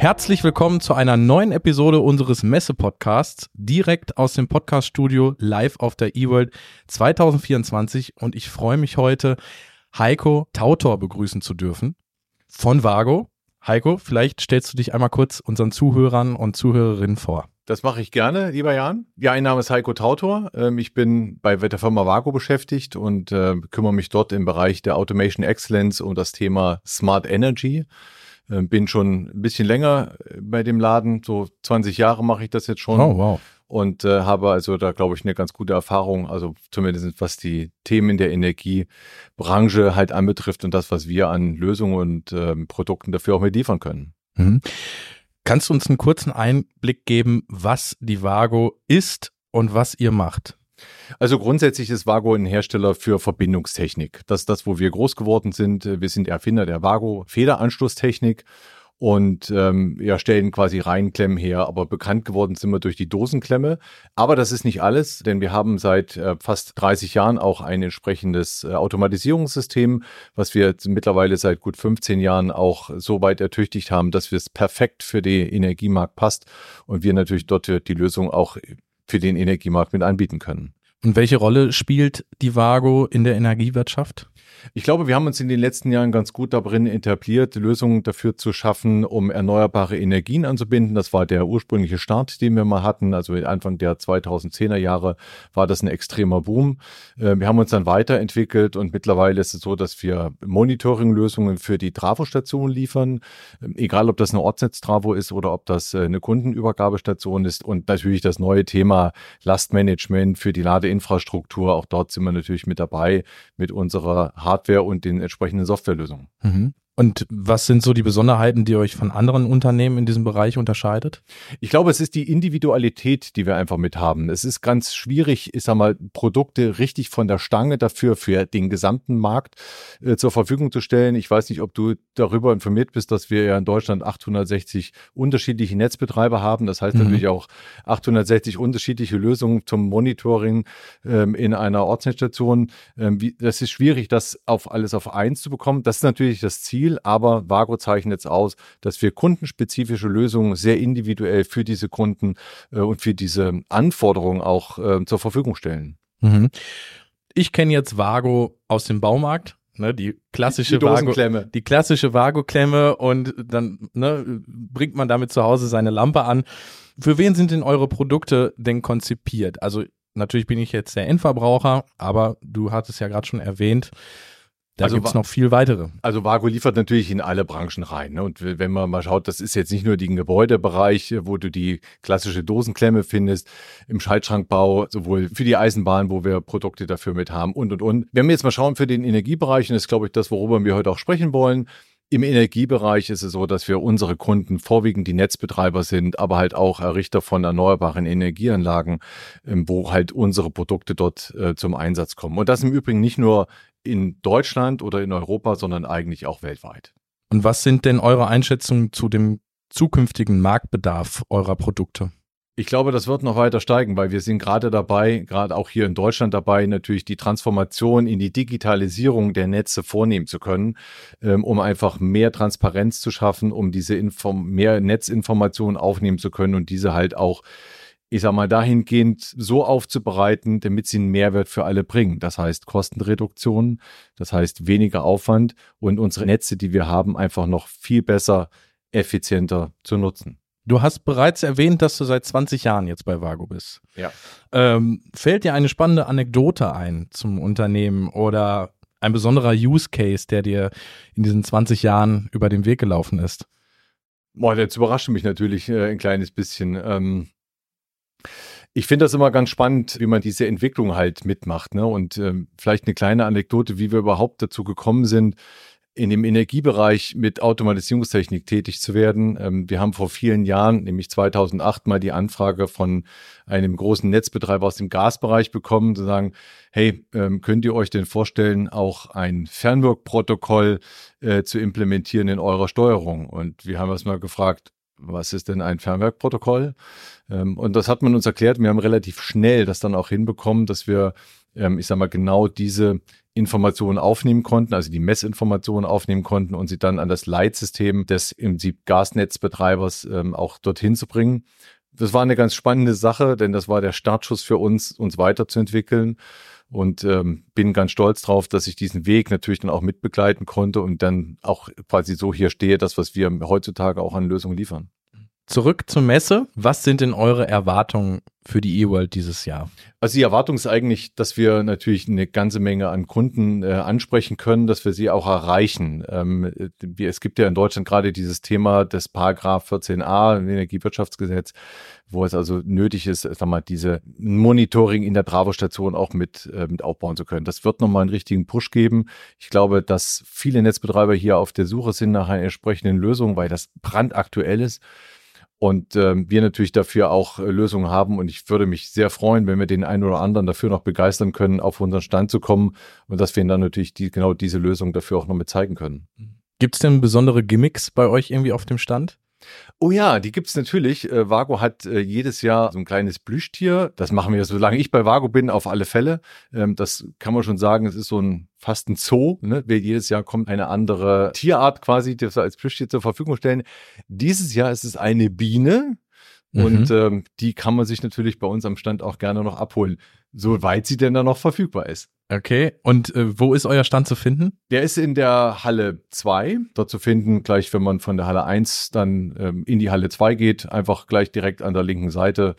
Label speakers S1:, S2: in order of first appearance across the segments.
S1: Herzlich willkommen zu einer neuen Episode unseres Messe-Podcasts, direkt aus dem Podcast-Studio live auf der eWorld 2024. Und ich freue mich heute, Heiko Tautor begrüßen zu dürfen von Vago. Heiko, vielleicht stellst du dich einmal kurz unseren Zuhörern und Zuhörerinnen vor.
S2: Das mache ich gerne, lieber Jan. Ja, mein Name ist Heiko Tautor. Ähm, ich bin bei der Firma Vago beschäftigt und äh, kümmere mich dort im Bereich der Automation Excellence um das Thema Smart Energy. Ähm, bin schon ein bisschen länger äh, bei dem Laden, so 20 Jahre mache ich das jetzt schon.
S1: Oh, wow.
S2: Und äh, habe also da, glaube ich, eine ganz gute Erfahrung, also zumindest was die Themen der Energiebranche halt anbetrifft und das, was wir an Lösungen und ähm, Produkten dafür auch mit liefern können.
S1: Mhm. Kannst du uns einen kurzen Einblick geben, was die Vago ist und was ihr macht?
S2: Also grundsätzlich ist Vago ein Hersteller für Verbindungstechnik. Das ist das, wo wir groß geworden sind. Wir sind Erfinder der Vago Federanschlusstechnik und ähm, ja, stellen quasi Reinklemmen her. Aber bekannt geworden sind wir durch die Dosenklemme. Aber das ist nicht alles, denn wir haben seit äh, fast 30 Jahren auch ein entsprechendes äh, Automatisierungssystem, was wir mittlerweile seit gut 15 Jahren auch so weit ertüchtigt haben, dass es perfekt für den Energiemarkt passt und wir natürlich dort die Lösung auch für den Energiemarkt mit anbieten können.
S1: Und welche Rolle spielt die Vago in der Energiewirtschaft?
S2: Ich glaube, wir haben uns in den letzten Jahren ganz gut darin etabliert, Lösungen dafür zu schaffen, um erneuerbare Energien anzubinden. Das war der ursprüngliche Start, den wir mal hatten. Also Anfang der 2010er Jahre war das ein extremer Boom. Äh, wir haben uns dann weiterentwickelt und mittlerweile ist es so, dass wir Monitoring-Lösungen für die Trafostation liefern. Ähm, egal, ob das eine Ortsnetz-Travo ist oder ob das äh, eine Kundenübergabestation ist. Und natürlich das neue Thema Lastmanagement für die Ladeinfrastruktur. Auch dort sind wir natürlich mit dabei mit unserer Hardware und den entsprechenden Softwarelösungen.
S1: Mhm. Und was sind so die Besonderheiten, die euch von anderen Unternehmen in diesem Bereich unterscheidet?
S2: Ich glaube, es ist die Individualität, die wir einfach mit haben. Es ist ganz schwierig, ich sag mal, Produkte richtig von der Stange dafür für den gesamten Markt äh, zur Verfügung zu stellen. Ich weiß nicht, ob du darüber informiert bist, dass wir ja in Deutschland 860 unterschiedliche Netzbetreiber haben. Das heißt mhm. natürlich auch 860 unterschiedliche Lösungen zum Monitoring ähm, in einer Ortsnetzstation. Ähm, wie, das ist schwierig, das auf alles auf eins zu bekommen. Das ist natürlich das Ziel viel, aber Vago zeichnet jetzt aus, dass wir kundenspezifische Lösungen sehr individuell für diese Kunden äh, und für diese Anforderungen auch äh, zur Verfügung stellen.
S1: Mhm. Ich kenne jetzt Vago aus dem Baumarkt. Ne, die klassische die Vago, die klassische Vago-Klemme und dann ne, bringt man damit zu Hause seine Lampe an. Für wen sind denn eure Produkte denn konzipiert? Also natürlich bin ich jetzt der Endverbraucher, aber du hattest ja gerade schon erwähnt, da also, gibt es noch viel weitere.
S2: Also Vago liefert natürlich in alle Branchen rein. Ne? Und wenn man mal schaut, das ist jetzt nicht nur den Gebäudebereich, wo du die klassische Dosenklemme findest, im Schaltschrankbau, sowohl für die Eisenbahn, wo wir Produkte dafür mit haben und, und, und. Wenn wir jetzt mal schauen für den Energiebereich, und das ist, glaube ich, das, worüber wir heute auch sprechen wollen, im Energiebereich ist es so, dass wir unsere Kunden vorwiegend die Netzbetreiber sind, aber halt auch Errichter von erneuerbaren Energieanlagen, ähm, wo halt unsere Produkte dort äh, zum Einsatz kommen. Und das im Übrigen nicht nur in Deutschland oder in Europa, sondern eigentlich auch weltweit.
S1: Und was sind denn eure Einschätzungen zu dem zukünftigen Marktbedarf eurer Produkte?
S2: Ich glaube, das wird noch weiter steigen, weil wir sind gerade dabei, gerade auch hier in Deutschland dabei, natürlich die Transformation in die Digitalisierung der Netze vornehmen zu können, ähm, um einfach mehr Transparenz zu schaffen, um diese Inform mehr Netzinformationen aufnehmen zu können und diese halt auch ich sag mal, dahingehend so aufzubereiten, damit sie einen Mehrwert für alle bringen. Das heißt Kostenreduktion, das heißt weniger Aufwand und unsere Netze, die wir haben, einfach noch viel besser, effizienter zu nutzen.
S1: Du hast bereits erwähnt, dass du seit 20 Jahren jetzt bei Vago bist.
S2: Ja.
S1: Ähm, fällt dir eine spannende Anekdote ein zum Unternehmen oder ein besonderer Use Case, der dir in diesen 20 Jahren über den Weg gelaufen ist?
S2: Boah, jetzt überrascht mich natürlich äh, ein kleines bisschen. Ähm, ich finde das immer ganz spannend, wie man diese Entwicklung halt mitmacht. Ne? Und ähm, vielleicht eine kleine Anekdote, wie wir überhaupt dazu gekommen sind. In dem Energiebereich mit Automatisierungstechnik tätig zu werden. Ähm, wir haben vor vielen Jahren, nämlich 2008, mal die Anfrage von einem großen Netzbetreiber aus dem Gasbereich bekommen, zu sagen, hey, ähm, könnt ihr euch denn vorstellen, auch ein Fernwirkprotokoll äh, zu implementieren in eurer Steuerung? Und wir haben erstmal gefragt, was ist denn ein Fernwerkprotokoll? Ähm, und das hat man uns erklärt. Wir haben relativ schnell das dann auch hinbekommen, dass wir, ähm, ich sag mal, genau diese Informationen aufnehmen konnten, also die Messinformationen aufnehmen konnten und sie dann an das Leitsystem des im Prinzip Gasnetzbetreibers ähm, auch dorthin zu bringen. Das war eine ganz spannende Sache, denn das war der Startschuss für uns, uns weiterzuentwickeln und ähm, bin ganz stolz drauf, dass ich diesen Weg natürlich dann auch mitbegleiten konnte und dann auch quasi so hier stehe, das, was wir heutzutage auch an Lösungen liefern.
S1: Zurück zur Messe. Was sind denn eure Erwartungen für die eWorld dieses Jahr?
S2: Also die Erwartung ist eigentlich, dass wir natürlich eine ganze Menge an Kunden äh, ansprechen können, dass wir sie auch erreichen. Ähm, es gibt ja in Deutschland gerade dieses Thema des Paragraph 14a im Energiewirtschaftsgesetz, wo es also nötig ist, sag mal, diese Monitoring in der Bravo-Station auch mit, äh, mit aufbauen zu können. Das wird nochmal einen richtigen Push geben. Ich glaube, dass viele Netzbetreiber hier auf der Suche sind nach einer entsprechenden Lösung, weil das brandaktuell ist und ähm, wir natürlich dafür auch äh, Lösungen haben. Und ich würde mich sehr freuen, wenn wir den einen oder anderen dafür noch begeistern können, auf unseren Stand zu kommen und dass wir ihnen dann natürlich die, genau diese Lösung dafür auch noch mit zeigen können.
S1: Gibt es denn besondere Gimmicks bei euch irgendwie auf dem Stand?
S2: Oh ja, die gibt's natürlich. Äh, Vago hat äh, jedes Jahr so ein kleines Plüschtier. Das machen wir, solange ich bei Vago bin, auf alle Fälle. Ähm, das kann man schon sagen, es ist so ein fast ein Zoo. Ne? Jedes Jahr kommt eine andere Tierart quasi, die wir als Plüschtier zur Verfügung stellen. Dieses Jahr ist es eine Biene. Mhm. Und ähm, die kann man sich natürlich bei uns am Stand auch gerne noch abholen, soweit sie denn dann noch verfügbar ist.
S1: Okay, und äh, wo ist euer Stand zu finden?
S2: Der ist in der Halle 2, dort zu finden, gleich wenn man von der Halle 1 dann ähm, in die Halle 2 geht, einfach gleich direkt an der linken Seite,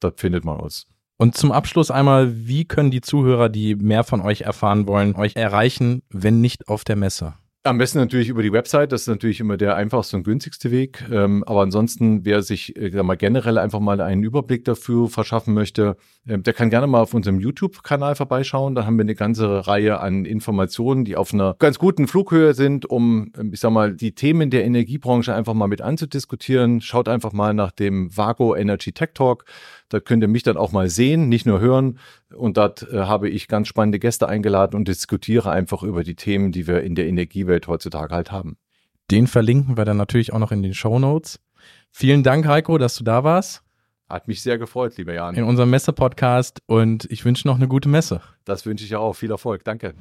S2: dort findet man uns.
S1: Und zum Abschluss einmal, wie können die Zuhörer, die mehr von euch erfahren wollen, euch erreichen, wenn nicht auf der Messe?
S2: Am besten natürlich über die Website, das ist natürlich immer der einfachste und günstigste Weg. Ähm, aber ansonsten, wer sich äh, mal generell einfach mal einen Überblick dafür verschaffen möchte, äh, der kann gerne mal auf unserem YouTube-Kanal vorbeischauen. Da haben wir eine ganze Reihe an Informationen, die auf einer ganz guten Flughöhe sind, um, ähm, ich sag mal, die Themen der Energiebranche einfach mal mit anzudiskutieren. Schaut einfach mal nach dem Vago Energy Tech Talk. Da könnt ihr mich dann auch mal sehen, nicht nur hören. Und dort äh, habe ich ganz spannende Gäste eingeladen und diskutiere einfach über die Themen, die wir in der Energiewelt heutzutage halt haben.
S1: Den verlinken wir dann natürlich auch noch in den Show Notes. Vielen Dank, Heiko, dass du da warst.
S2: Hat mich sehr gefreut, lieber Jan.
S1: In unserem Messe-Podcast und ich wünsche noch eine gute Messe.
S2: Das wünsche ich auch. Viel Erfolg. Danke.